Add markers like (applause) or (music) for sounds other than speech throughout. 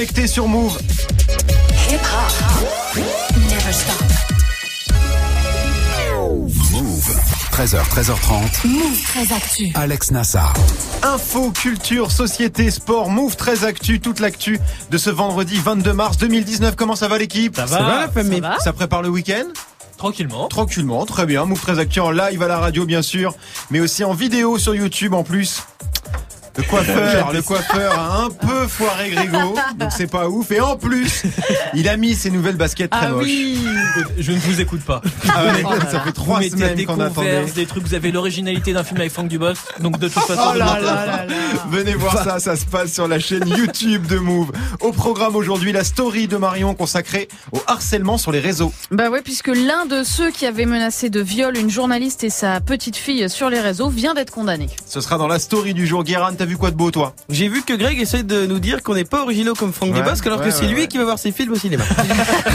connecté sur Move. Hip hop. Never stop. Move. 13h, 13h30. Move très actu. Alex Nassar. Info, culture, société, sport, Move très actu, toute l'actu de ce vendredi 22 mars 2019. Comment ça va l'équipe? Ça va, la famille. ça va Ça prépare le week-end? Tranquillement. Tranquillement, très bien. Move très actu en live à la radio bien sûr, mais aussi en vidéo sur YouTube en plus. Le coiffeur, le coiffeur a un peu foiré Grégo, donc c'est pas ouf. Et en plus, il a mis ses nouvelles baskets très Ah moches. oui Je ne vous écoute pas. Ah ouais, Oh là ça fait vous trois mettez semaines qu'on attendait. des trucs, vous avez l'originalité d'un film avec Franck Dubos, donc de toute façon... Oh là là là là. Venez voir ça, ça se passe sur la chaîne YouTube de Move. Au programme aujourd'hui, la story de Marion consacrée au harcèlement sur les réseaux. Bah ouais, puisque l'un de ceux qui avait menacé de viol une journaliste et sa petite fille sur les réseaux vient d'être condamné. Ce sera dans la story du jour. Guérin, t'as vu quoi de beau toi J'ai vu que Greg essaie de nous dire qu'on n'est pas originaux comme Franck Ouais, alors ouais, que c'est ouais, lui qui va voir ses films au cinéma.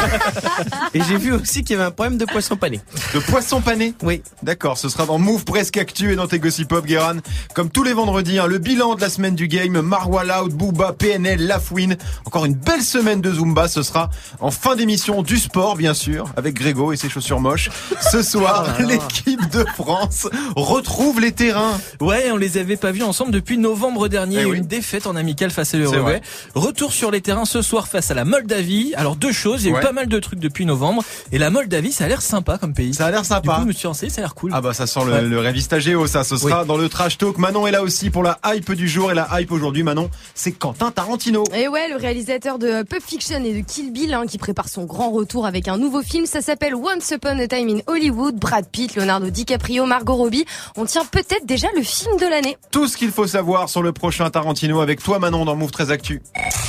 (laughs) Et j'ai vu aussi qu'il y avait un problème de poisson pané. De poisson pané Oui. D'accord, ce sera dans Move Presque Actu et dans tes Gossip Pop, Guérin. Comme tous les vendredis, hein, le bilan de la semaine du game, Marwa Loud, Booba, PNL, Lafouine. Encore une belle semaine de Zumba, ce sera en fin d'émission du sport, bien sûr, avec Grégo et ses chaussures moches. Ce soir, (laughs) l'équipe de France retrouve les terrains. Ouais, on les avait pas vus ensemble depuis novembre dernier. Eh oui. Une défaite en amical face à l'Uruguay. Retour sur les terrains ce soir face à la Moldavie. Alors deux choses, il y a Ouais. eu pas mal de trucs depuis novembre. Et la Moldavie, ça a l'air sympa comme pays. Ça a l'air du sympa. coup, je me suis lancé, ça a l'air cool. Ah bah ça sent le, Ouais. le révista Géo ça, ce sera dans le trash talk. Manon est là aussi pour la hype du jour et la hype aujourd'hui Manon, c'est Quentin Tarantino. Et ouais, le réalisateur de Pulp Fiction et de Kill Bill, hein, qui prépare son grand retour avec un nouveau film. Ça s'appelle Once Upon a Time in Hollywood. Brad Pitt, Leonardo DiCaprio, Margot Robbie. On tient peut-être déjà le film de l'année. Tout ce qu'il faut savoir sur le prochain Tarantino avec toi Manon dans Move très Actu.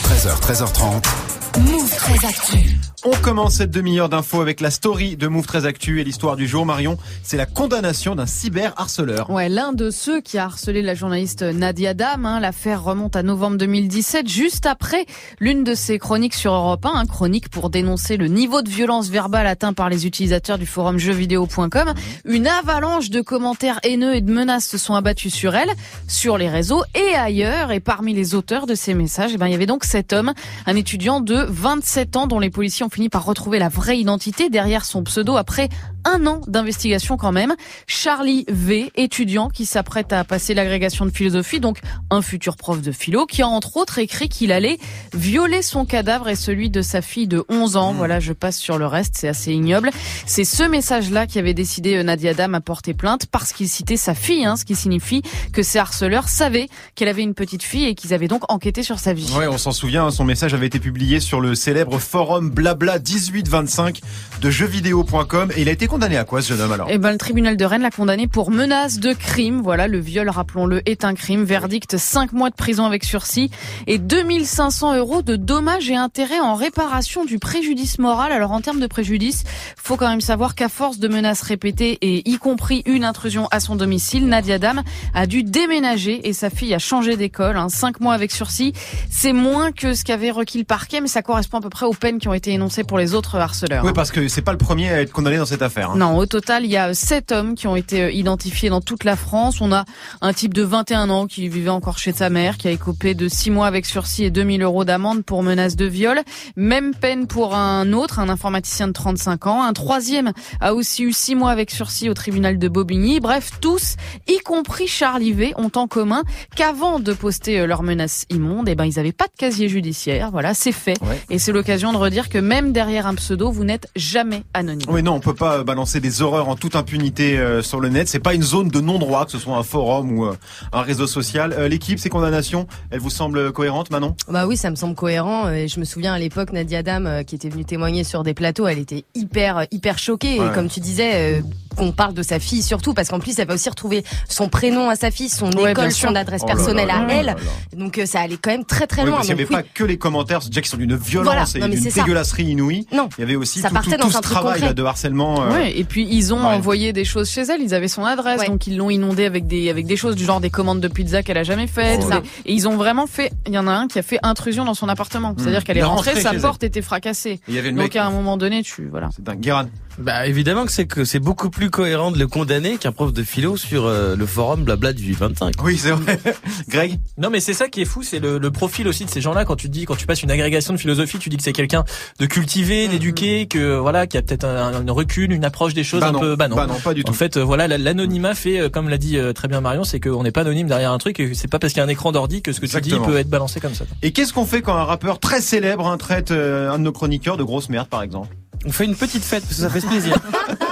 13h, 13h30. Move très actu. On commence cette demi-heure d'infos avec la story de Move très Actu et l'histoire du jour Marion, c'est la condamnation d'un cyberharceleur. Ouais, l'un de ceux qui a harcelé la journaliste Nadia Dam. hein, L'affaire remonte à novembre 2017, juste après l'une de ses chroniques sur Europe 1, un chronique pour dénoncer le niveau de violence verbale atteint par les utilisateurs du forum jeuxvideo.com. Une avalanche de commentaires haineux et de menaces se sont abattus sur elle, sur les réseaux et ailleurs. Et parmi les auteurs de ces messages, eh ben, il y avait donc cet homme, un étudiant de 27 ans dont les policiers ont fini par retrouver la vraie identité derrière son pseudo après un an d'investigation quand même. Charlie V, étudiant qui s'apprête à passer l'agrégation de philosophie, donc un futur prof de philo, qui a entre autres écrit qu'il allait violer son cadavre et celui de sa fille de 11 ans. Voilà, je passe sur le reste, c'est assez ignoble. C'est ce message-là qui avait décidé euh, Nadia Dam à porter plainte parce qu'il citait sa fille, hein, ce qui signifie que ces harceleurs savaient qu'elle avait une petite fille et qu'ils avaient donc enquêté sur sa vie. Ouais, on s'en souvient, son message avait été publié sur le célèbre forum blabla 1825 de jeuxvideo.com et il a été condamné à quoi ce jeune homme alors Eh ben, le tribunal de Rennes l'a condamné pour menace de crime. Voilà, le viol, rappelons-le, est un crime. Verdict 5 mois de prison avec sursis et 2500 euros de dommages et intérêts en réparation du préjudice moral. Alors, en termes de préjudice, faut quand même savoir qu'à force de menaces répétées et y compris une intrusion à son domicile, Nadia Dam a dû déménager et sa fille a changé d'école. Hein. 5 mois avec sursis, c'est moins que ce qu'avait requis le parquet, mais ça correspond à peu près aux peines qui ont été énoncées pour les autres harceleurs. Oui, parce que c'est pas le premier à être condamné dans cette affaire. Hein. Non, au total, il y a sept hommes qui ont été euh, identifiés dans toute la France. On a un type de 21 ans qui vivait encore chez sa mère, qui a écopé de 6 mois avec sursis et 2000 euros d'amende pour menace de viol. Même peine pour un autre, un informaticien de 35 ans. Un troisième a aussi eu 6 mois avec sursis au tribunal de Bobigny. Bref, tous, y compris Charlie V, ont en commun qu'avant de poster euh, leurs menaces immondes, eh ben, ils n'avaient pas de casier judiciaire. Voilà, c'est fait. Ouais. Et c'est l'occasion de redire que même derrière un pseudo, vous n'êtes jamais anonyme. Oui, non, on peut pas balancer des horreurs en toute impunité euh, sur le net. C'est pas une zone de non-droit, que ce soit un forum ou euh, un réseau social. Euh, L'équipe, ces condamnations, elles vous semblent cohérentes, Manon? Bah oui, ça me semble cohérent. Et je me souviens à l'époque, Nadia Dam, qui était venue témoigner sur des plateaux, elle était hyper, hyper choquée. Ouais. Et comme tu disais, qu'on parle de sa fille surtout, parce qu'en plus, elle va aussi retrouver son prénom à sa fille, son Ouais, bien école, sûr. son adresse Oh personnelle là à elle. là là. Donc euh, ça allait quand même très très Oui, loin. parce qu'il n'y avait oui. pas que les commentaires, c'est déjà qui sont d'une violence Voilà. et Non, d'une dégueulasserie inouïe. Non. Il y avait aussi Ça tout, partait tout- dans tout un ce travail de harcèlement. euh, Ouais, et puis ils ont Ouais. envoyé des choses chez elle. Ils avaient son adresse, Ouais. donc ils l'ont inondée avec des avec des choses du genre des commandes de pizza qu'elle a jamais faites. Et ils ont vraiment fait. Il y en a un qui a fait intrusion dans son appartement. C'est-à-dire qu'elle Il est est rentrée, rentré sa porte était fracassée. Il Donc à un moment donné, tu voilà. C'est dingue. Bah évidemment que c'est que c'est beaucoup plus cohérent de le condamner qu'un prof de philo sur euh, le forum blabla du 25. Oui, c'est vrai. (laughs) Greg Non mais c'est ça qui est fou, c'est le, le profil aussi de ces gens-là. Quand tu dis, quand tu passes une agrégation de philosophie, tu dis que c'est quelqu'un de cultivé, d'éduqué, que voilà, qui a peut-être un, un recul, une approche des choses Bah un non. peu. Bah non. Bah non, pas du En tout. fait, euh, voilà, la- l'anonymat fait, euh, comme l'a dit euh, très bien Marion, c'est qu'on n'est pas anonyme derrière un truc. Et c'est pas parce qu'il y a un écran d'ordi que ce que Exactement. tu dis peut être balancé comme ça. Et qu'est-ce qu'on fait quand un rappeur très célèbre hein, traite euh, un de nos chroniqueurs de grosse merde, par exemple? On fait une petite fête parce que ça fait plaisir. (laughs)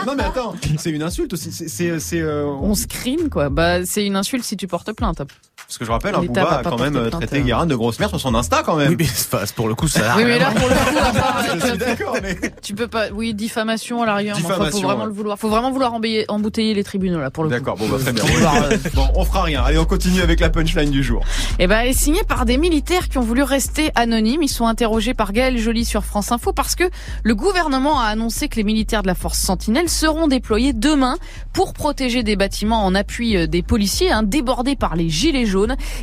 Non mais attends, c'est une insulte aussi. C'est, c'est, c'est, euh, On screen quoi. Bah c'est une insulte si tu portes plainte. Parce que je rappelle, un l'État Booba va a pas quand même euh, traité euh. Guérin de grosse merde sur son Insta quand même. oui mais pour le coup ça. a Oui rien mais là pour le coup, à part- (laughs) je suis d'accord, mais tu peux pas. Oui diffamation à la rigueur. mais enfin, Diffamation, faut vraiment ouais. le vouloir. Faut vraiment vouloir embouteiller, embouteiller les tribunaux là pour le coup. d'accord. Bon, bah très bien. (laughs) Euh, (laughs) Bon, on fera rien. Allez, on continue avec la punchline du jour. Eh ben, elle est signée par des militaires qui ont voulu rester anonymes. Ils sont interrogés par Gaël Joly sur France Info parce que le gouvernement a annoncé que les militaires de la force Sentinelle seront déployés demain pour protéger des bâtiments en appui euh, des policiers hein, débordés par les gilets jaunes.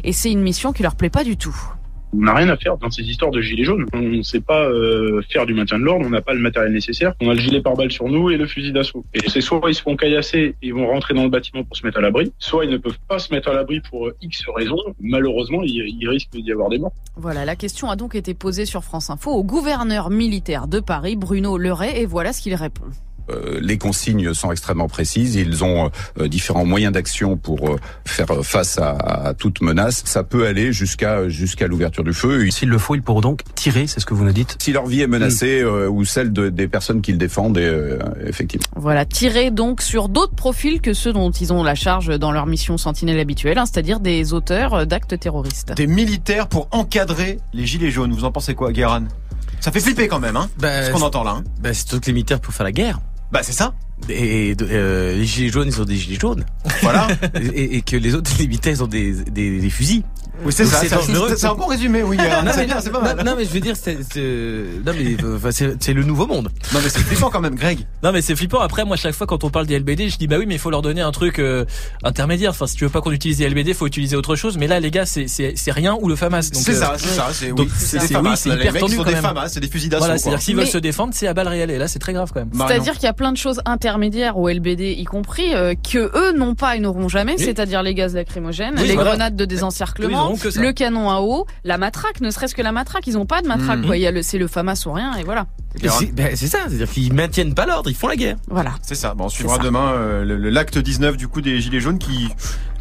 Et c'est une mission qui leur plaît pas du tout. On n'a rien à faire dans ces histoires de gilets jaunes. On ne sait pas euh, faire du maintien de l'ordre, on n'a pas le matériel nécessaire. On a le gilet pare-balles sur nous et le fusil d'assaut. Et c'est soit ils se font caillasser et ils vont rentrer dans le bâtiment pour se mettre à l'abri, soit ils ne peuvent pas se mettre à l'abri pour euh, X raisons. Malheureusement, il, il risque d'y avoir des morts. Voilà, la question a donc été posée sur France Info au gouverneur militaire de Paris, Bruno Leray, et voilà ce qu'il répond. Euh, les consignes sont extrêmement précises. Ils ont euh, différents moyens d'action pour euh, faire face à, à toute menace. Ça peut aller jusqu'à jusqu'à l'ouverture du feu. S'il le faut, ils pourront donc tirer, c'est ce que vous nous dites Si leur vie est menacée euh, ou celle de- des personnes qu'ils défendent, et, euh, effectivement. Voilà, tiré donc sur d'autres profils que ceux dont ils ont la charge dans leur mission sentinelle habituelle, hein, c'est-à-dire des auteurs d'actes terroristes. Des militaires pour encadrer les gilets jaunes. Vous en pensez quoi, Guérin? Ça fait flipper quand même, hein Bah, Ce qu'on entend là. hein. bah, c'est toutes les militaires pour faire la guerre. Bah c'est ça. Et euh, les gilets jaunes, ils ont des gilets jaunes. Voilà. (laughs) et, et que les autres (laughs) les militaires, ils ont des, des, des fusils. Oui, c'est ça. c'est un bon résumé, oui. (laughs) C'est mais- bien, c'est pas mal. non, mais je veux dire, c'est, c'est- non mais enfin, c'est, c'est le nouveau monde. Non mais c'est flippant quand même, Greg. Non mais c'est flippant. Après moi chaque fois quand on parle des LBD, je dis bah oui mais il faut leur donner un truc euh, intermédiaire. Enfin si tu veux pas qu'on utilise les LBD, faut utiliser autre chose. Mais là les gars c'est c'est c'est rien ou le FAMAS. C'est euh, ça, c'est ça. C'est oui, c'est- des c'est- oui, hyper tendu des. FAMAS, c'est des fusils d'assaut. Voilà, c'est-à-dire s'ils veulent se défendre, c'est à balles réelles. Et là c'est très grave quand même. C'est-à-dire qu'il y a plein de choses intermédiaires au LBD, y compris, euh, que eux n'ont pas et n'auront jamais, c'est-à-dire les gaz lacrymogènes, les grenades de désencerclement, auront que ça. le canon à eau, la matraque, ne serait-ce que la matraque, ils ont pas de matraque, Mhm. quoi. Il y a le, c'est le FAMAS ou rien, et voilà. C'est, ben, c'est ça, c'est-à-dire qu'ils maintiennent pas l'ordre, ils font la guerre. Voilà. C'est ça. Bon, on suivra demain euh, le- le- l'acte 19 du coup des gilets jaunes qui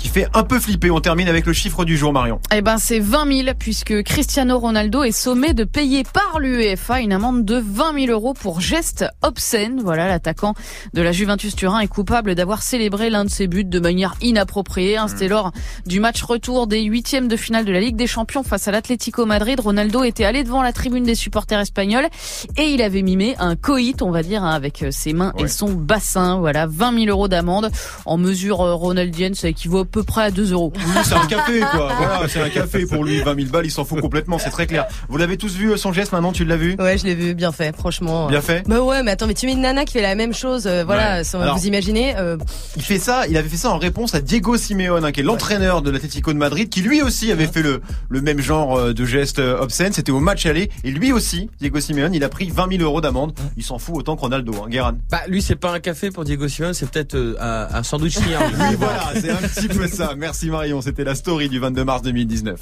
qui fait un peu flipper. On termine avec le chiffre du jour, Marion. Eh ben, c'est 20 000, puisque Cristiano Ronaldo est sommé de payer par l'UEFA une amende de 20 000 euros pour geste obscène. Voilà, l'attaquant de la Juventus Turin est coupable d'avoir célébré l'un de ses buts de manière inappropriée. hein. C'était lors du match retour des huitièmes de finale de la Ligue des Champions face à l'Atlético Madrid. Ronaldo était allé devant la tribune des supporters espagnols et il avait mimé un coït, on va dire, hein, avec euh, ses mains Ouais. et son bassin. Voilà, 20 000 euros d'amende. En mesure euh, ronaldienne, ça équivaut peu près à 2 euros. Oui, c'est un café, quoi. Voilà, c'est un café pour lui. 20 000 balles, il s'en fout complètement, c'est très clair. Vous l'avez tous vu, euh, son geste, maintenant, tu l'as vu? Ouais, je l'ai vu, bien fait, franchement. Bien fait? Bah ouais, mais attends, mais tu mets une nana qui fait la même chose, euh, voilà, Ouais. sans Alors- vous imaginez. euh, Il fait ça, il avait fait ça en réponse à Diego Simeone, hein, qui est l'entraîneur de l'Atlético de Madrid, qui lui aussi avait fait le, le même genre de geste obscène. C'était au match aller. Et lui aussi, Diego Simeone, il a pris 20 000 euros d'amende. Il s'en fout autant que Ronaldo, hein, Guérin. Bah lui c'est pas un café pour Diego Simon, c'est peut-être euh, un, un sandwich. Oui, (laughs) voilà, c'est un petit peu ça. Merci Marion, c'était la story du 22 mars 2019.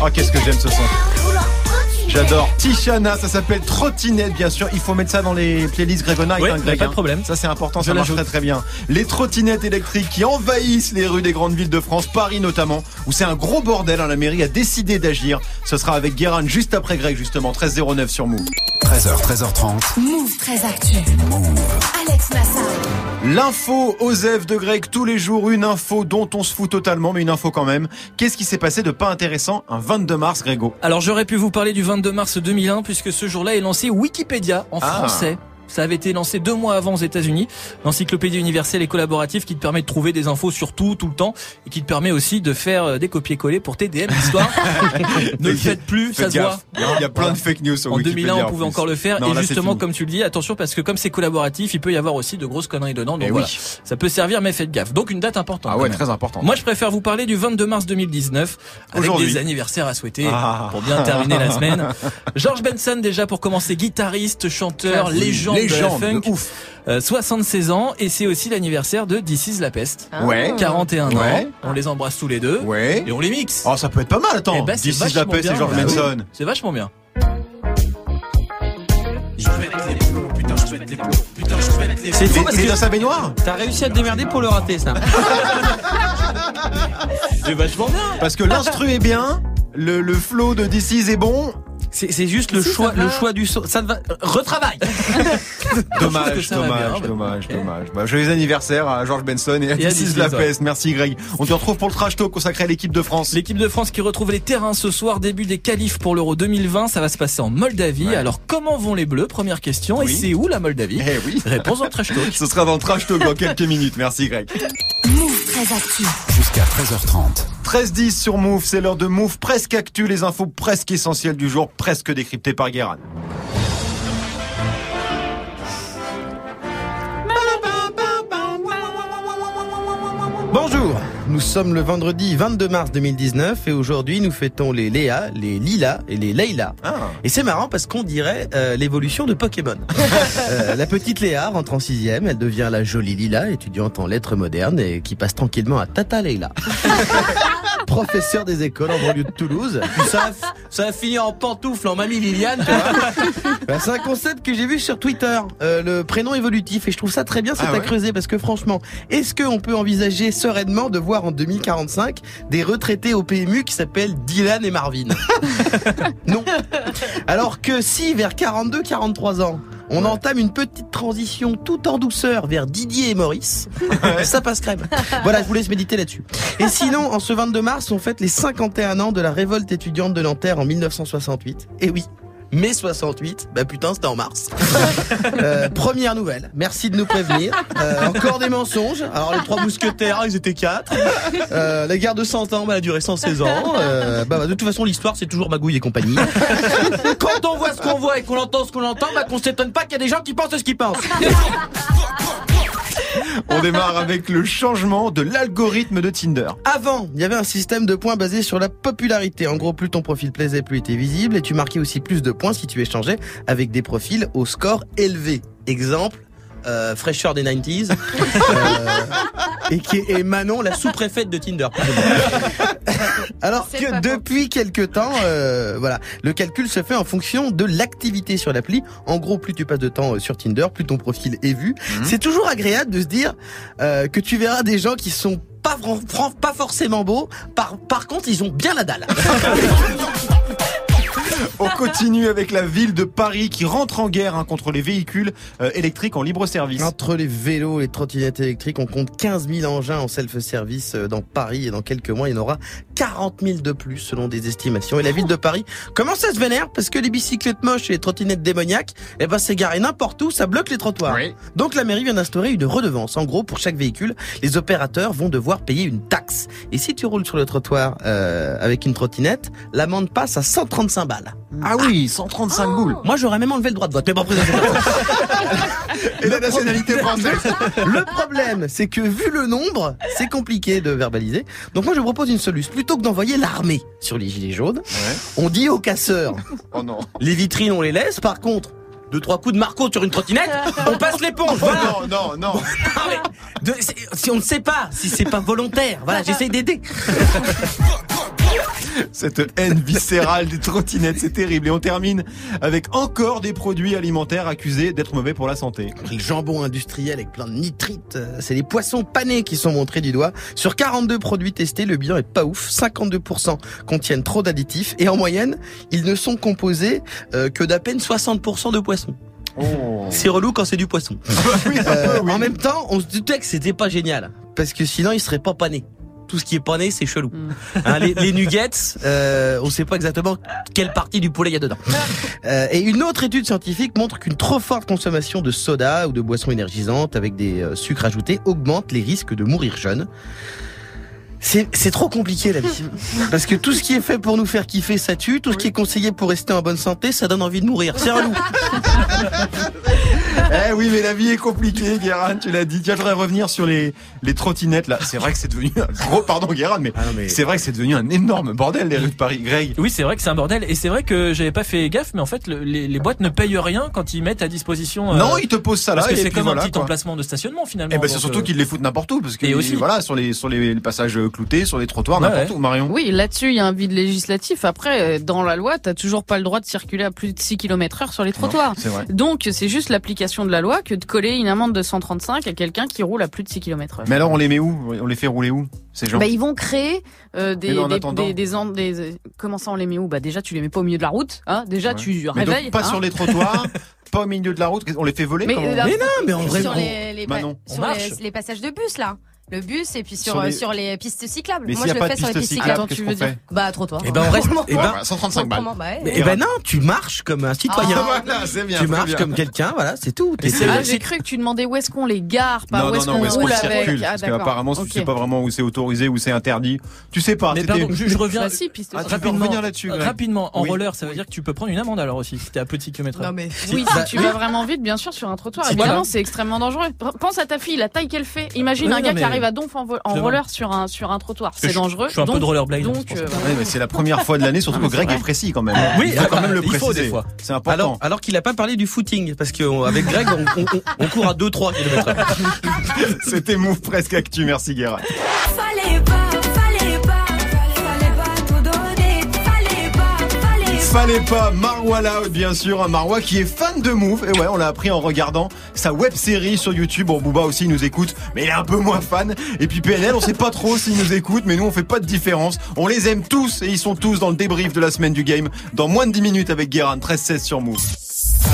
Oh, qu'est-ce que j'aime ce son. J'adore. Tishana, ça s'appelle Trottinette, bien sûr. Il faut mettre ça dans les playlists Gregonite, Ouais, hein, Greg, pas de hein. problème. Ça, c'est important, Je ça marche très très bien. Les trottinettes électriques qui envahissent les rues des grandes villes de France, Paris notamment, où c'est un gros bordel. hein, la mairie a décidé d'agir. Ce sera avec Guérin juste après Greg, justement. 1309 sur Move. 13h, 13h30. Move très actu. Alex Nassar. L'info Osef de Greg tous les jours, une info dont on se fout totalement, mais une info quand même. Qu'est-ce qui s'est passé de pas intéressant un 22 mars, Grégo? Alors j'aurais pu vous parler du 22 mars 2001 puisque ce jour-là est lancé Wikipédia en Ah. français. Ça avait été lancé deux mois avant aux États-Unis. L'encyclopédie universelle et collaborative qui te permet de trouver des infos sur tout, tout le temps, et qui te permet aussi de faire euh, des copier-coller pour TDM l'histoire. (laughs) ne le faites plus, ça se voit. Il y a plein de fake news sur En Wikipédia. 2001, on pouvait encore le faire. Non, et là, justement, comme tu le dis, attention parce que comme c'est collaboratif, il peut y avoir aussi de grosses conneries dedans. Donc Eh voilà, oui. ça peut servir, mais faites gaffe. Donc une date importante. Ah ouais, très important. Moi, je préfère vous parler du 22 mars 2019 avec des anniversaires à souhaiter Ah. pour bien terminer la semaine. (laughs) George Benson déjà pour commencer, guitariste, chanteur, légende, légende, de la de funk, ouf. Euh, 76 ans et c'est aussi l'anniversaire de This is la peste. Ouais. 41 Ouais. ans. On les embrasse tous les deux Ouais. et on les mixe. Oh, ça peut être pas mal, attends. Eh ben, c'est This is la peste et. George Bah oui. Benson. C'est vachement bien. C'est fou parce que dans sa baignoire t'as réussi à te démerder pour le rater, ça. (laughs) C'est vachement bien. Parce que l'instru est bien, le, le flow de is est bon. C'est c'est juste le Si, choix, le choix du son. (laughs) Ça va. Retravaille. Dommage, dommage, bien. dommage, Ok. dommage. Bah, joyeux anniversaire à George Benson et à Et à This is This la peste. Merci Greg. On te retrouve pour le trash talk consacré à l'équipe de France. L'équipe de France qui retrouve les terrains ce soir, début des qualifs pour l'Euro 2020, ça va se passer en Moldavie. Ouais. Alors comment vont les Bleus? Première question. Et c'est où la Moldavie? Eh oui. Réponse dans le trash talk. (laughs) Ce sera dans le trash talk dans quelques minutes. Merci Greg. Move très actu. Jusqu'à 13h30. 13-10 sur Move, c'est l'heure de Move presque actu, les infos presque essentielles du jour, presque décryptées par Guérin. Bonjour, nous sommes le vendredi 22 mars 2019 et aujourd'hui nous fêtons les Léa, les Lila et les Leila. Ah. Et c'est marrant parce qu'on dirait euh, l'évolution de Pokémon. (laughs) Euh, la petite Léa rentre en sixième, elle devient la jolie Lila, étudiante en lettres modernes et qui passe tranquillement à Tata Leila. (laughs) Professeur des écoles en banlieue de Toulouse. Ça a, ça a fini en pantoufle en mamie Liliane, tu vois. Bah, c'est un concept que j'ai vu sur Twitter, euh, le prénom évolutif, et je trouve ça très bien, c'est Ah à ouais creuser parce que franchement, est-ce qu'on peut envisager sereinement de voir en 2045 des retraités au PMU qui s'appellent Dylan et Marvin? Non. Alors que si vers 42-43 ans, on entame une petite transition tout en douceur vers Didier et Maurice, ça passe crème. Voilà, je vous laisse méditer là-dessus. Et sinon, en ce 22 mars, on fête les 51 ans de la révolte étudiante de Nanterre en 1968. Et oui. Mai 68, bah putain c'était en mars. (laughs) Euh, première nouvelle, merci de nous prévenir. Euh, encore des mensonges. Alors les trois mousquetaires, ils étaient quatre. Euh, la guerre de 100 ans, bah, elle a duré 116 ans. Euh, bah, bah, de toute façon l'histoire c'est toujours Magouille et compagnie. Quand on voit ce qu'on voit et qu'on entend ce qu'on entend, bah qu'on s'étonne pas qu'il y a des gens qui pensent ce qu'ils pensent. (laughs) (laughs) On démarre avec le changement de l'algorithme de Tinder. Avant, il y avait un système de points basé sur la popularité. En gros, plus ton profil plaisait, plus il était visible et tu marquais aussi plus de points si tu échangeais avec des profils au score élevé. Exemple, euh, fraîcheur des 90s (laughs) euh, et, qui est, Manon, la sous-préfète de Tinder. Alors que depuis quelque temps, euh, voilà, le calcul se fait en fonction de l'activité sur l'appli. En gros, plus tu passes de temps euh, sur Tinder, plus ton profil est vu. C'est toujours agréable de se dire euh, que tu verras des gens qui sont pas, forcément beaux. Par, par contre, ils ont bien la dalle. (laughs) (laughs) On continue avec la ville de Paris qui rentre en guerre hein, contre les véhicules euh, électriques en libre service. Entre les vélos et les trottinettes électriques, on compte 15 000 engins en self-service euh, dans Paris et dans quelques mois, il y en aura 40 000 de plus selon des estimations. Et la ville de Paris commence à se vénère? Parce que les bicyclettes moches et les trottinettes démoniaques, eh ben, c'est garé n'importe où, ça bloque les trottoirs. Oui. Donc la mairie vient d'instaurer une redevance. En gros, pour chaque véhicule, les opérateurs vont devoir payer une taxe. Et si tu roules sur le trottoir euh, avec une trottinette, l'amende passe à 135 balles. Ah oui, 135 boules. Moi, j'aurais même enlevé le droit de vote. Mais bon, (laughs) Et la nationalité française. (laughs) Le problème, c'est que vu le nombre, c'est compliqué de verbaliser. Donc moi, je propose une solution. Plutôt que d'envoyer l'armée sur les gilets jaunes, on dit aux casseurs, Oh non. les vitrines, on les laisse. Par contre, deux, trois coups de marco sur une trottinette, on passe l'éponge. Oh Voilà. non, non, non. Ah, mais de- c'est- si on ne sait pas, si c'est pas volontaire, voilà, (laughs) j'essaie d'aider. Cette haine viscérale des trottinettes, c'est terrible. Et on termine avec encore des produits alimentaires accusés d'être mauvais pour la santé. Le jambon industriel avec plein de nitrites, c'est les poissons panés qui sont montrés du doigt. Sur 42 produits testés, le bilan est pas ouf. 52% contiennent trop d'additifs et en moyenne, ils ne sont composés euh, que d'à peine 60% de poissons. Oh. C'est relou quand c'est du poisson. (laughs) Oui, Euh, oui. En même temps, on se doutait que c'était pas génial parce que sinon, ils seraient pas panés. Tout ce qui est pané, c'est chelou. Hein, les, les nuggets, euh, on sait pas exactement quelle partie du poulet il y a dedans. (laughs) Euh, et une autre étude scientifique montre qu'une trop forte consommation de soda ou de boissons énergisantes avec des euh, sucres ajoutés augmente les risques de mourir jeune. C'est c'est trop compliqué la vie. (laughs) Parce que tout ce qui est fait pour nous faire kiffer, ça tue. Tout ce qui est conseillé pour rester en bonne santé, ça donne envie de mourir. C'est relou. (laughs) (laughs) Eh oui, mais la vie est compliquée, Guérin, tu l'as dit. Tiens, je voudrais revenir sur les, les trottinettes, là. C'est vrai que c'est devenu un gros, pardon, Guérin, mais, Ah non, mais- c'est vrai que c'est devenu un énorme bordel, les rues de Paris. Greg. Oui, c'est vrai que c'est un bordel et c'est vrai que j'avais pas fait gaffe, mais en fait, le- les, les boîtes ne payent rien quand ils mettent à disposition. euh, Non, ils te posent ça là. parce que c'est comme voilà, un petit quoi. emplacement de stationnement finalement. Eh ben, c'est surtout euh, qu'ils les foutent n'importe où, parce que, Et aussi. voilà, sur les, sur les passages cloutés, sur les trottoirs, Ouais, n'importe ouais. où, Marion. Oui, là-dessus, il y a un vide législatif. Après, euh, dans la loi, t'as toujours pas le droit de circuler à plus de 6 km heure sur les trottoirs. C'est vrai. Donc, c'est juste l'application de la loi que de coller une amende de 135 à quelqu'un qui roule à plus de 6 km. Mais alors, on les met où? On les fait rouler où? Ces gens? Bah, ils vont créer euh, des, non, en des, attendant. des, des, en- des- comment ça on les met où? Bah déjà tu les mets pas au milieu de la route, hein Déjà Ouais. tu Mais donc, réveilles. pas hein. sur les trottoirs, (laughs) pas au milieu de la route, on les fait voler? Mais, euh, la- Mais non, mais en vrai, sur on- les, les, pa- Manon, on sur les passages de bus là. Le bus et puis sur, Sur euh, les- sur les, pistes cyclables. Mais Moi je le fais sur les piste pistes cyclable, cyclables. qu'est-ce tu veux dire Bah trottoir. Eh ben, on reste- eh ben- Ouais, 135 balles. Autrement, bah, ouais. Mais- eh ben non, tu marches comme un citoyen. Ah, Voilà, c'est bien. tu marches bien. comme quelqu'un, voilà, c'est tout. Ah, j'ai cru que tu demandais où est-ce qu'on les gare, pas non, où est-ce qu'on roule circule avec. Ah, Parce qu'apparemment, tu Ok. sais pas vraiment où c'est autorisé, où c'est interdit. Tu sais pas. Mais t'étais- pardon, je, reviens. Si, Ah, tu rapidement, rapidement, en roller, ça veut dire que tu peux prendre une amende alors aussi, si t'es à petit kilomètre. Non mais Oui, si tu vas vraiment vite, bien sûr, sur un trottoir. Si, Évidemment, c'est extrêmement dangereux. Pense à ta fille, la taille qu'elle fait. Imagine un gars qui arrive à Donf en, vo- en Je roller sur un, sur un trottoir. C'est dangereux. je fais un peu donc- de rollerblade, Donc, c'est pour ça. euh. Ouais, c'est la première fois de l'année, surtout Ah, que Greg est précis quand même. Oui, il faut quand même le il faut préciser. des fois. C'est important. Alors, alors qu'il a pas parlé du footing, parce qu'avec Greg, on, on- on- on court à 2-3 km. (laughs) C'était Move presque actu. Merci Guérin. Fallait pas, fallait Fallait pas Marwa Loud, bien sûr, un Marwa qui est fan de Move. Et ouais, on l'a appris en regardant sa web série sur YouTube. Bon, Booba aussi il nous écoute, mais il est un peu moins fan. Et puis PNL, on sait pas trop s'il nous écoute, mais nous on fait pas de différence. On les aime tous et ils sont tous dans le débrief de la semaine du game dans moins de 10 minutes avec Guérin, 13-16 sur Move.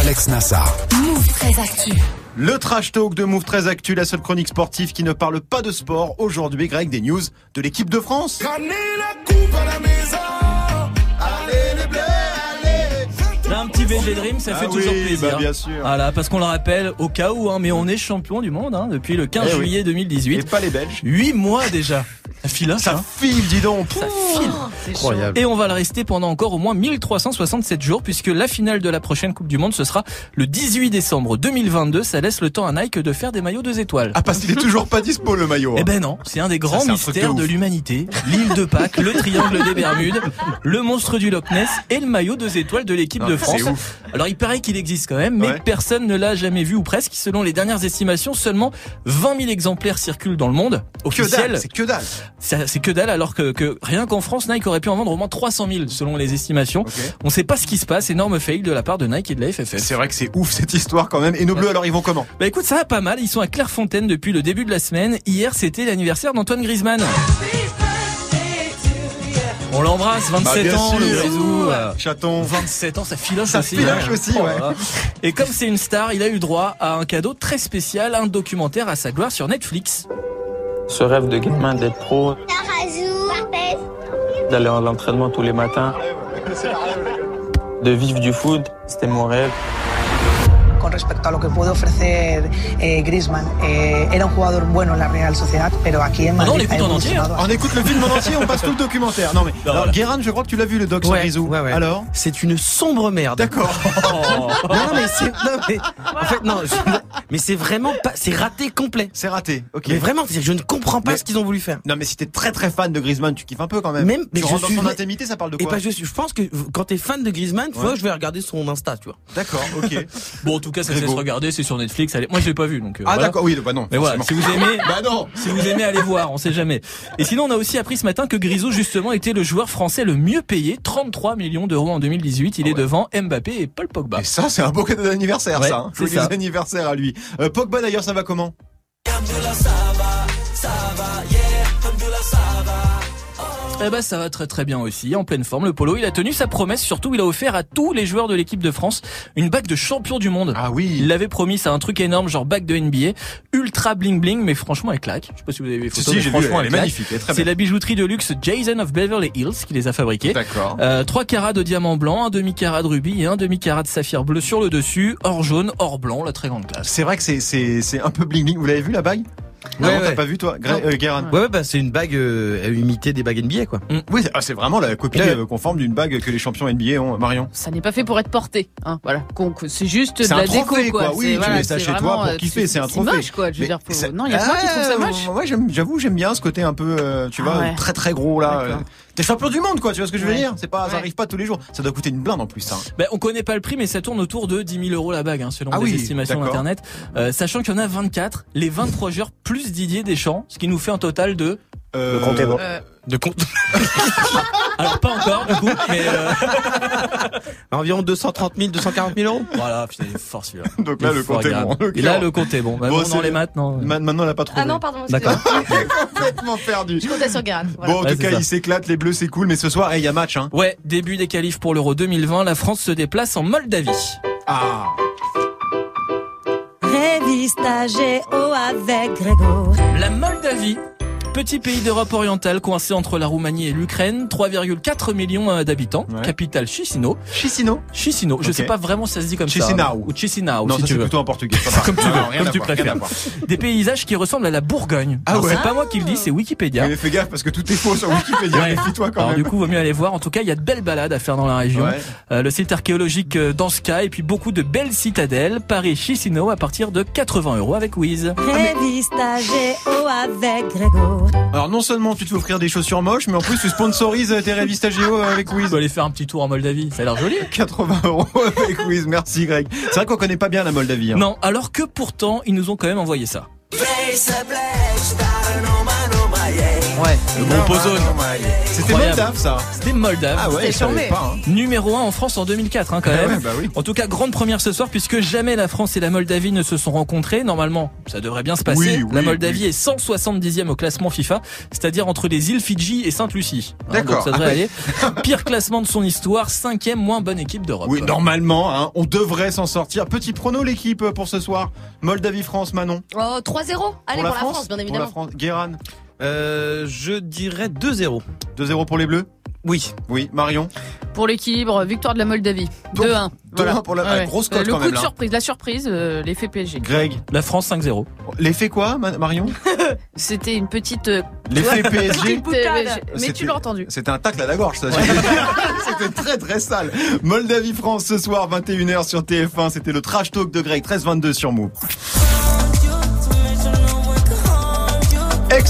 Alex Nassar. Move très actu. Le trash talk de Move très actu, la seule chronique sportive qui ne parle pas de sport. Aujourd'hui, Greg, des news de l'équipe de France. Là, un VG Dream, ça fait Ah toujours oui, plaisir. bah, bien sûr. Voilà, parce qu'on le rappelle, au cas où, hein, mais on est champion du monde hein, depuis le 15 Eh oui. juillet Et 2018. pas les Belges. Huit mois déjà. Ça file hein, Ça ça. file, dis donc. Ça file. Incroyable. Et on va le rester pendant encore au moins 1367 jours puisque la finale de la prochaine Coupe du Monde ce sera le 18 décembre 2022. Ça laisse le temps à Nike de faire des maillots deux étoiles. Ah, parce qu'il est toujours pas dispo le maillot. hein. Eh ben non, c'est un des grands de mystères de, l'humanité. L'île de Pâques, le triangle des Bermudes, le monstre du Loch Ness et le maillot deux étoiles de l'équipe Ah, de France. ouf. Alors il paraît qu'il existe quand même, mais Ouais. personne ne l'a jamais vu ou presque. Selon les dernières estimations, seulement 20 000 exemplaires circulent dans le monde Que officiel. dalle, c'est que dalle. C'est que dalle, alors que, que rien qu'en France, Nike aurait pu en vendre au moins 300 000 selon les estimations. On sait pas ce qui se passe, énorme fail de la part de Nike et de la FFF. C'est vrai que c'est ouf cette histoire quand même. Et nos bleus alors ils vont comment? Bah écoute, ça va pas mal. Ils sont à Clairefontaine depuis le début de la semaine. Hier, c'était l'anniversaire d'Antoine Griezmann. On l'embrasse, 27 Bah, ans, le euh, Chaton. 27 ans, ça filoche Ça aussi. filoche hein. aussi, Oh ouais. Et comme c'est une star, il a eu droit à un cadeau très spécial, un documentaire à sa gloire sur Netflix. Ce rêve de gamin d'être pro, d'aller à l'entraînement tous les matins, de vivre du foot, c'était mon rêve. Con respecto a lo que puede ofrecer eh, Griezmann. Eh, era un jugador bueno en la Real Sociedad, pero aquí en Ah non, on Madrid ha l'écoute en entier. On écoute le film en entier, on passe tout le documentaire. Non mais Non, alors voilà. Guérin, je crois que tu l'as vu le doc sur Ouais, Grisou. ouais, ouais. Alors C'est une sombre merde. D'accord. Oh. (laughs) Non, non, mais c'est, non, mais, en fait, non, je- mais c'est vraiment pas, c'est raté complet. C'est raté. Ok. Mais vraiment, je ne comprends pas Mais- ce qu'ils ont voulu faire. Non mais si t'es très très fan de Griezmann, tu kiffes un peu quand même. Même- mais tu je suis- dans son intimité, ça parle de Et quoi pas juste, je pense que quand t'es fan de Griezmann, tu Ouais. vois, je vais regarder son Insta, tu vois. D'accord. Ok. (laughs) Bon, en tout cas, ça se laisse regarder, c'est sur Netflix. Allez, moi, je l'ai pas vu, donc. euh, Ah voilà. d'accord. Oui, bah non. Mais voilà, si vous aimez, (laughs) Bah non. si vous aimez, allez voir, on sait jamais. Et sinon, on a aussi appris ce matin que Grisou, justement, était le joueur français le mieux payé, 33 millions d'euros en 2018. Il Ah est devant Mbappé et Paul Pogba. Et ça, c'est un beau cadeau d'anniversaire, Ouais, ça. Hein. c'est Joyeux anniversaire à lui. Euh, Pogba d'ailleurs, ça va comment? Eh ben ça va très très bien aussi, en pleine forme. Le polo, il a tenu sa promesse. Surtout, il a offert à tous les joueurs de l'équipe de France une bague de champion du monde. Ah oui. Il l'avait promis, c'est un truc énorme, genre bague de NBA, ultra bling bling, mais franchement elle claque. Je sais pas si vous avez vu les photos, si, mais j'ai vu, franchement elle est magnifique, elle est très C'est la bijouterie de luxe Jason of Beverly Hills qui les a fabriqués. D'accord. Euh, 3 carats de diamant blanc, un demi carat de rubis et un demi carat de saphir bleu sur le dessus, or jaune, or blanc, la très grande classe. C'est vrai que c'est c'est c'est un peu bling bling. Vous l'avez vu la bague? Non, Ouais, t'as ouais. pas vu toi, Gra- euh, Guérin Ouais, ouais, bah c'est une bague euh, à imiter des bagues NBA quoi. Oui, ah, c'est vraiment la copie Ouais. euh, conforme d'une bague que les champions NBA ont, Marion. Ça n'est pas fait pour être porté. Hein, voilà. C'est juste de C'est la un trophée, déco, quoi. quoi. Oui, C'est- tu voilà, mets ça c'est chez toi pour euh, kiffer, c'est un C'est trophée. moche, quoi. Je veux dire, c'est- non, il y a moi qui trouve ça Ah, moche. J'aime- j'avoue, j'aime bien ce côté un peu, euh, tu Ah vois, ouais. très très gros là. T'es champion du monde, quoi. Tu vois ce que je veux Ouais. dire? C'est pas, ça arrive pas tous les jours. Ça doit coûter une blinde en plus, ça. Ben, on connaît pas le prix, mais ça tourne autour de 10 000 euros la bague, hein, selon Ah les oui, estimations d'internet. Euh, sachant qu'il y en a 24, les 23 joueurs plus Didier Deschamps, ce qui nous fait un total de. Euh, Euh, De compte. (laughs) Alors pas encore du coup, mais euh, Environ 230 000, 240 000 euros. voilà, putain, il est fort celui-là. (laughs) Donc là, est le fort, compte est bon. Et là, le compte est bon. Bah, Bon, bon, dans les maths, non. Ma- Maintenant, on l'a pas trouvé. Ah non, pardon, (laughs) D'accord. complètement perdu. Je comptais sur Gareth. Voilà. Bon, en Ouais, tout cas, ça. il s'éclate. Les bleus, c'est cool. Mais ce soir, il y a match, hein. Ouais, début des qualifs pour l'Euro 2020, la France se déplace en Moldavie. Ah. Révista Géo avec Grégo. La Moldavie, petit pays d'Europe orientale coincé entre la Roumanie et l'Ukraine, 3,4 millions euh, d'habitants, Ouais. capitale Chisinau. Chisinau. Chisinau, je sais pas vraiment si ça se dit comme Chisinau. ça. Ou Chisinau, Non, si ça tu c'est veux. plutôt en portugais. (laughs) Comme tu veux, Non, rien comme tu préfères. Des paysages qui ressemblent à la Bourgogne. Ah ouais C'est pas moi qui le dis, c'est Wikipédia. Mais fais gaffe parce que tout est faux sur Wikipédia. Ouais. Méfie-toi quand Alors même. du coup, vaut mieux aller voir. En tout cas, il y a de belles balades à faire dans la région. Ouais. Euh, le site archéologique euh, d'Anska et puis beaucoup de belles citadelles. Paris Chisinau à partir de 80 euros avec Wiz. Révista Géo avec Grégo. Alors non seulement tu te fais offrir des chaussures moches, mais en plus tu sponsorises tes révistes Géo avec On Wiz. va aller faire un petit tour en Moldavie. Ça a l'air joli. 80 euros avec Wiz. Merci Greg. C'est vrai qu'on connaît pas bien la Moldavie. hein. Non, alors que pourtant, ils nous ont quand même envoyé ça. Le groupe Ozone. C'était. Moldave ça. C'était Moldave. Ah ouais, je pas. hein. Numéro 1 en France en 2004 hein, quand Ah même. ouais, bah oui. En tout cas, grande première ce soir puisque jamais la France et la Moldavie ne se sont rencontrés. Normalement, ça devrait bien se passer. Oui, oui, la Moldavie oui. est 170e au classement FIFA, c'est-à-dire entre les îles Fidji et Sainte-Lucie. Hein, D'accord. donc ça devrait Ah aller. (laughs) Pire classement de son histoire, cinquième moins bonne équipe d'Europe. Oui, normalement, hein, on devrait s'en sortir. Petit prono l'équipe pour ce soir. Moldavie-France, Manon. Oh, 3-0. Allez, pour la France, bien Pour la évidemment. France. Guéran. Euh, je dirais 2-0. 2-0 pour les Bleus. Oui. Oui, Marion. Pour l'équilibre, victoire de la Moldavie. 2-1. 2-1 pour la grosse cote le quand coup même. de là. surprise, la surprise, euh, l'effet PSG. Greg. La France 5-0. L'effet quoi, Ma- Marion (laughs) C'était une petite. euh, L'effet PSG. petite, euh, mais mais C'était- tu l'as entendu. C'était un tacle à la gorge, ça. (laughs) C'était très très sale. Moldavie-France ce soir, 21h sur TF1. C'était le trash talk de Greg, 13-22 sur Move.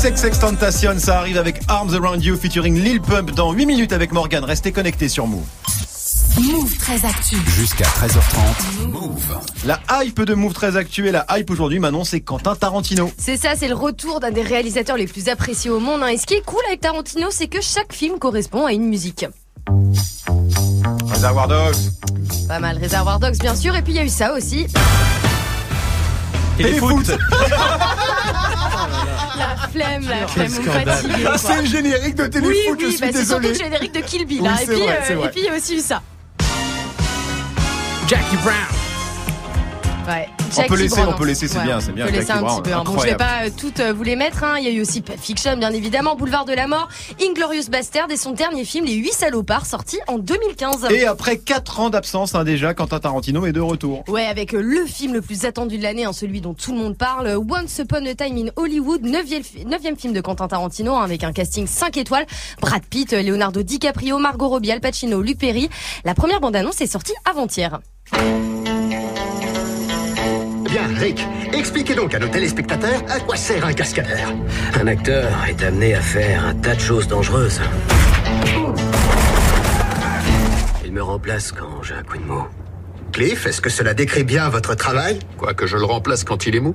XXX Tentation, ça arrive avec Arms Around You featuring Lil Pump dans 8 minutes avec Morgan. Restez connectés sur Move. Move très actu. Jusqu'à 13h30. Move. La hype de Move très actuelle, la hype aujourd'hui, Manon, c'est Quentin Tarantino. C'est ça, c'est le retour d'un des réalisateurs les plus appréciés au monde. hein. Et ce qui est cool avec Tarantino, c'est que chaque film correspond à une musique. Reservoir Dogs. Pas mal, Reservoir Dogs bien sûr, et puis il y a eu ça aussi. Téléfoot. (laughs) La flemme, la flemme, fatiguez, quoi. C'est le générique de Oui, Téléfoot, je oui, suis bah, c'est surtout désolé. le générique de Kill Bill. Oui, hein. et, puis, vrai, euh, et puis il y a aussi eu ça. Jackie Brown. Ouais. On peut laisser, on peut laisser, c'est ouais, bien, c'est bien, On peut laisser un petit peu. hein. Bon, je vais pas euh, toutes euh, vous les mettre. hein. Il y a eu aussi Pulp Fiction, bien évidemment, Boulevard de la Mort, Inglorious Bastard et son dernier film, Les Huit Salopards, sorti en 2015. Et après 4 ans d'absence, hein, déjà, Quentin Tarantino est de retour. Ouais, avec euh, le film le plus attendu de l'année, hein, celui dont tout le monde parle, Once Upon a Time in Hollywood, neuvième, fi- neuvième film de Quentin Tarantino, avec un casting 5 étoiles, Brad Pitt, Leonardo DiCaprio, Margot Robbie, Al Pacino, Luc Perry. La première bande-annonce est sortie avant-hier. Bien, Rick, expliquez donc à nos téléspectateurs à quoi sert un cascadeur. Un acteur est amené à faire un tas de choses dangereuses. Il me remplace quand j'ai un coup de mot. Cliff, est-ce que cela décrit bien votre travail? Quoique je le remplace quand il est mou?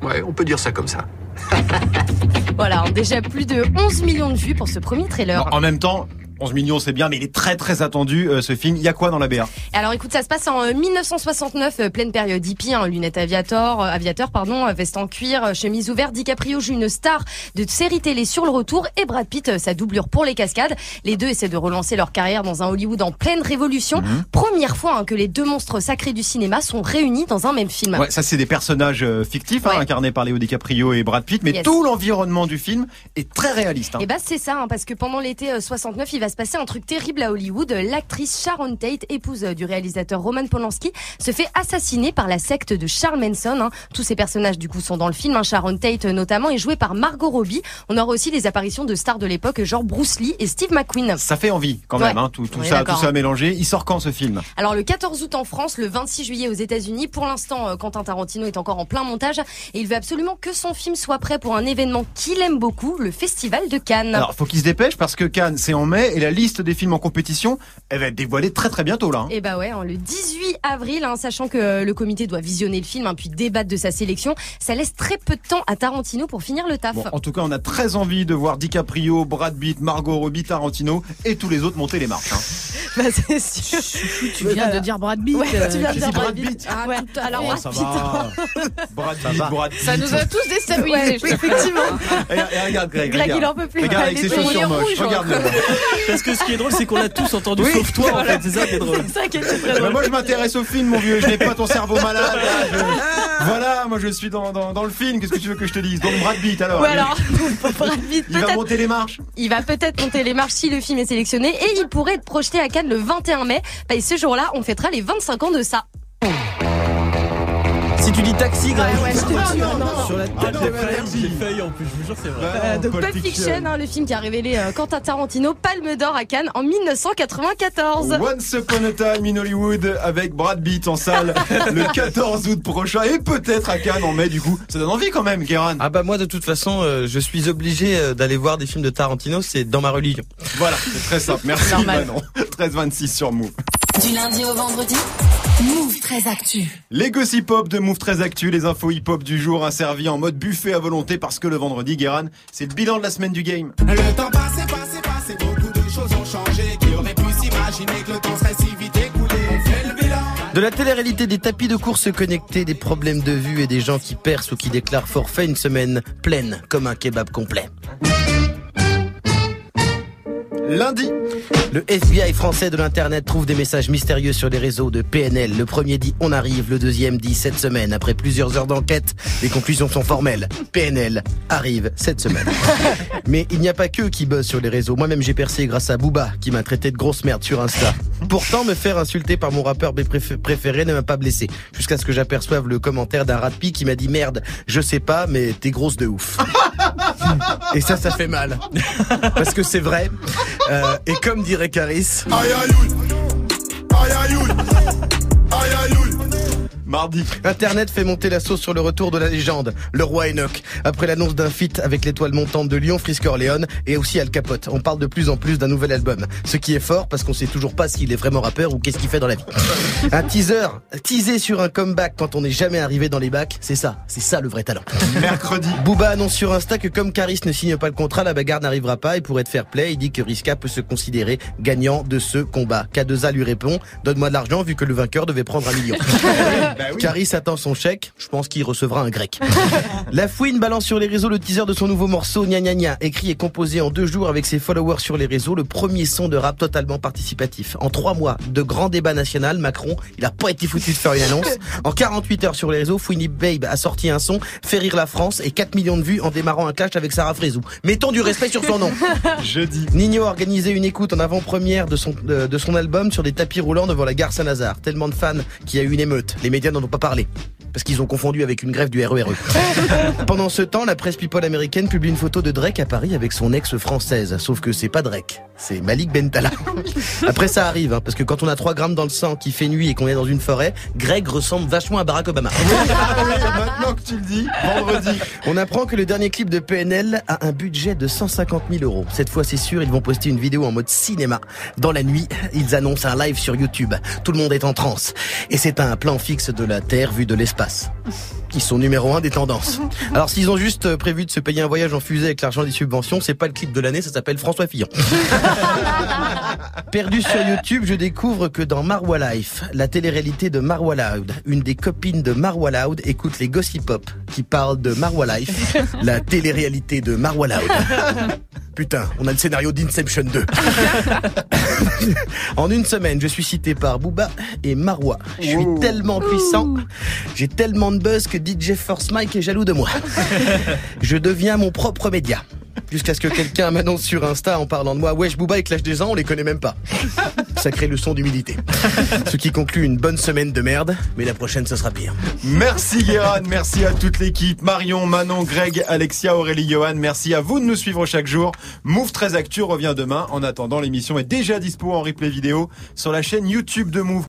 Ouais, on peut dire ça comme ça. (laughs) Voilà, déjà plus de 11 millions de vues pour ce premier trailer. En même temps, 11 millions, c'est bien, mais il est très très attendu euh, ce film. Il y a quoi dans la BA Alors écoute, ça se passe en euh, 1969, euh, pleine période hippie, hein, lunettes aviator, euh, aviateur, pardon, euh, veste en cuir, euh, chemise ouverte. DiCaprio joue une star de série télé sur le retour et Brad Pitt euh, sa doublure pour les cascades. Les deux essaient de relancer leur carrière dans un Hollywood en pleine révolution. Mhm. Première fois hein, que les deux monstres sacrés du cinéma sont réunis dans un même film. Ouais, ça c'est des personnages euh, fictifs, hein, incarnés par Léo DiCaprio et Brad Pitt, mais Yes. tout l'environnement du film est très réaliste. Et bah c'est ça, parce que pendant l'été euh, 69, il va se passer un truc terrible à Hollywood. L'actrice Sharon Tate, épouse euh, du réalisateur Roman Polanski, se fait assassiner par la secte de Charles Manson. hein. Tous ces personnages du coup sont dans le film. hein. Sharon Tate euh, notamment est jouée par Margot Robbie. On aura aussi des apparitions de stars de l'époque, genre Bruce Lee et Steve McQueen. Ça fait envie quand même, Ouais. hein, tout, tout ça, tout ça hein. mélangé. Il sort quand ce film? Alors le 14 août en France, le 26 juillet aux États-Unis. Pour l'instant, euh, Quentin Tarantino est encore en plein montage et il veut absolument que son film soit prêt pour un événement qu'il aime beaucoup, le Festival de Cannes. Alors, faut qu'il se dépêche parce que Cannes, c'est en mai et la liste des films en compétition, elle va être dévoilée très très bientôt là. hein. Et bah ouais, hein, le 18 avril, hein, sachant que euh, le comité doit visionner le film hein, puis débattre de sa sélection, ça laisse très peu de temps à Tarantino pour finir le taf. Bon, en tout cas, on a très envie de voir DiCaprio, Brad Pitt, Margot Robbie, Tarantino et tous les autres monter les marches. Bah, c'est sûr. Tu viens de dire Brad Pitt. Ouais, tu viens de dire Brad Brad Pitt. Ah, Ouais. tout à- alors Oh, (laughs) Brad ça Pitt. va. Brad Pitt, Brad Pitt. Ça nous a tous déstabilisés. Ouais, effectivement. (laughs) Et, et regarde Greg, Greg, regarde. il en peut plus. Regarde Il avec est ses chaussures rouge, moches. Regarde-le. (laughs) Parce que ce qui est drôle, c'est qu'on l'a tous entendu, sauf toi, en fait. C'est ça qui est drôle. C'est ça qui est très Eh ben, drôle. moi je m'intéresse au film mon vieux, je n'ai pas ton cerveau malade. là, je- Voilà, moi je suis dans, dans, dans le film, qu'est-ce que tu veux que je te dise? Donc Brad Pitt alors. Lui, alors, Brad Pitt, il va peut-être monter les marches. Il va peut-être monter les marches si le film est sélectionné et il pourrait être projeté à Le 21 mai. Bah, et ce jour-là, on fêtera les 25 ans de ça. Si tu dis taxi, Greg. ouais, je te jure. Sur la Ah tête non, de. J'ai failli en plus, je vous jure, c'est vrai. Euh, Pulp Pulp Fiction, hein, le film qui a révélé euh, Quentin Tarantino, Palme d'Or à Cannes en 1994. Once Upon a Time in Hollywood avec Brad Pitt en salle (laughs) le 14 août prochain et peut-être à Cannes en mai du coup. Ça donne envie quand même, Guérin. Ah bah moi de toute façon euh, je suis obligé euh, d'aller voir des films de Tarantino, c'est dans ma religion. Voilà, c'est très simple. Merci Normal. Manon. (laughs) 13-26 sur Move. Du lundi au vendredi, Move très actu. Les gossip hop de Move très Actu, les infos hip hop du jour, servi en mode buffet à volonté parce que le vendredi, Guérin, c'est le bilan de la semaine du game. Le temps passé, passé, passé, beaucoup de choses ont changé. Qui aurait pu s'imaginer que le temps serait si vite écoulé On fait le bilan. De la télé-réalité, des tapis de course connectés, des problèmes de vue et des gens qui percent ou qui déclarent forfait une semaine pleine comme un kebab complet. Lundi, Le FBI français de l'Internet trouve des messages mystérieux sur les réseaux de PNL. Le premier dit on arrive, le deuxième dit cette semaine. Après plusieurs heures d'enquête, les conclusions sont formelles. PNL arrive cette semaine. (laughs) Mais il n'y a pas que qui buzzent sur les réseaux. Moi-même j'ai percé grâce à Booba qui m'a traité de grosse merde sur Insta. Pourtant me faire insulter par mon rappeur préf- préféré ne m'a pas blessé. Jusqu'à ce que j'aperçoive le commentaire d'un ratpi qui m'a dit merde, je sais pas mais t'es grosse de ouf. (laughs) Et ça, ça fait mal. Parce que c'est vrai. Euh, et comme dirait Caris, mardi, Internet fait monter la sauce sur le retour de la légende, le roi Enoch, après l'annonce d'un feat avec l'étoile montante de Lyon, Frisk Orléans et aussi Al Capote. On parle de plus en plus d'un nouvel album, ce qui est fort parce qu'on sait toujours pas s'il est vraiment rappeur ou qu'est-ce qu'il fait dans la vie. (laughs) Un teaser, teaser sur un comeback quand on n'est jamais arrivé dans les bacs, c'est ça, c'est ça le vrai talent. mercredi, Booba annonce sur Insta que comme Caris ne signe pas le contrat, la bagarre n'arrivera pas et pour être fair play, il dit que Riska peut se considérer gagnant de ce combat. K2A lui répond, donne-moi de l'argent vu que le vainqueur devait prendre un million. (laughs) bah oui. Caris attend son chèque, je pense qu'il recevra un grec. (laughs) La Fouine balance sur les réseaux le teaser de son nouveau morceau Gna Gna Gna, écrit et composé en deux jours avec ses followers sur les réseaux, le premier son de rap totalement participatif. En trois mois de grand débat national, Macron, il a pas été foutu de faire une annonce. En 48 heures sur les réseaux, Fouini Babe a sorti un son, fait rire la France et 4 millions de vues en démarrant un clash avec Sarah Frézou. Mettons du respect sur son nom. (laughs) jeudi, Nino a organisé une écoute en avant-première de son, de, de son album sur des tapis roulants devant la gare Saint-Lazare. Tellement de fans qu'il y a eu une émeute. Les médias n'en ont pas parlé. Parce qu'ils ont confondu avec une grève du E RERE. (laughs) Pendant ce temps, la presse people américaine publie une photo de Drake à Paris avec son ex française. Sauf que c'est pas Drake, c'est Malik Bentala. (laughs) Après ça arrive, hein, parce que quand on a 3 grammes dans le sang, qui fait nuit et qu'on est dans une forêt, Greg ressemble vachement à Barack Obama. maintenant que tu le dis, vendredi, On apprend que le dernier clip de PNL a un budget de 150 000 euros. Cette fois, c'est sûr, ils vont poster une vidéo en mode cinéma. Dans la nuit, ils annoncent un live sur YouTube. Tout le monde est en transe. Et c'est un plan fixe de la Terre vue de l'espace. l'espace. Ils sont numéro un des tendances. Alors s'ils ont juste euh, prévu de se payer un voyage en fusée avec l'argent des subventions, c'est pas le clip de l'année, ça s'appelle François Fillon. (laughs) Perdu sur YouTube, je découvre que dans Marwa Life, la télé-réalité de Marwa Loud, une des copines de Marwa Loud écoute les Gossip Pop qui parlent de Marwa Life, (laughs) la télé-réalité de Marwa Loud. (laughs) Putain, on a le scénario d'Inception 2. (laughs) en une semaine, je suis cité par Booba et Marwa. Je suis tellement puissant, j'ai tellement de buzz que DJ Force Mike est jaloux de moi. (laughs) Je deviens mon propre média. Jusqu'à ce que quelqu'un m'annonce sur Insta en parlant de moi, wesh Booba et Clash des gens, on les connaît même pas. Sacrée leçon d'humilité. Ce qui conclut une bonne semaine de merde, mais la prochaine ce sera pire. Merci Guéran, merci à toute l'équipe, Marion, Manon, Greg, Alexia, Aurélie, Johan, merci à vous de nous suivre chaque jour. Move 13 Actu revient demain. En attendant, l'émission est déjà dispo en replay vidéo sur la chaîne YouTube de Move.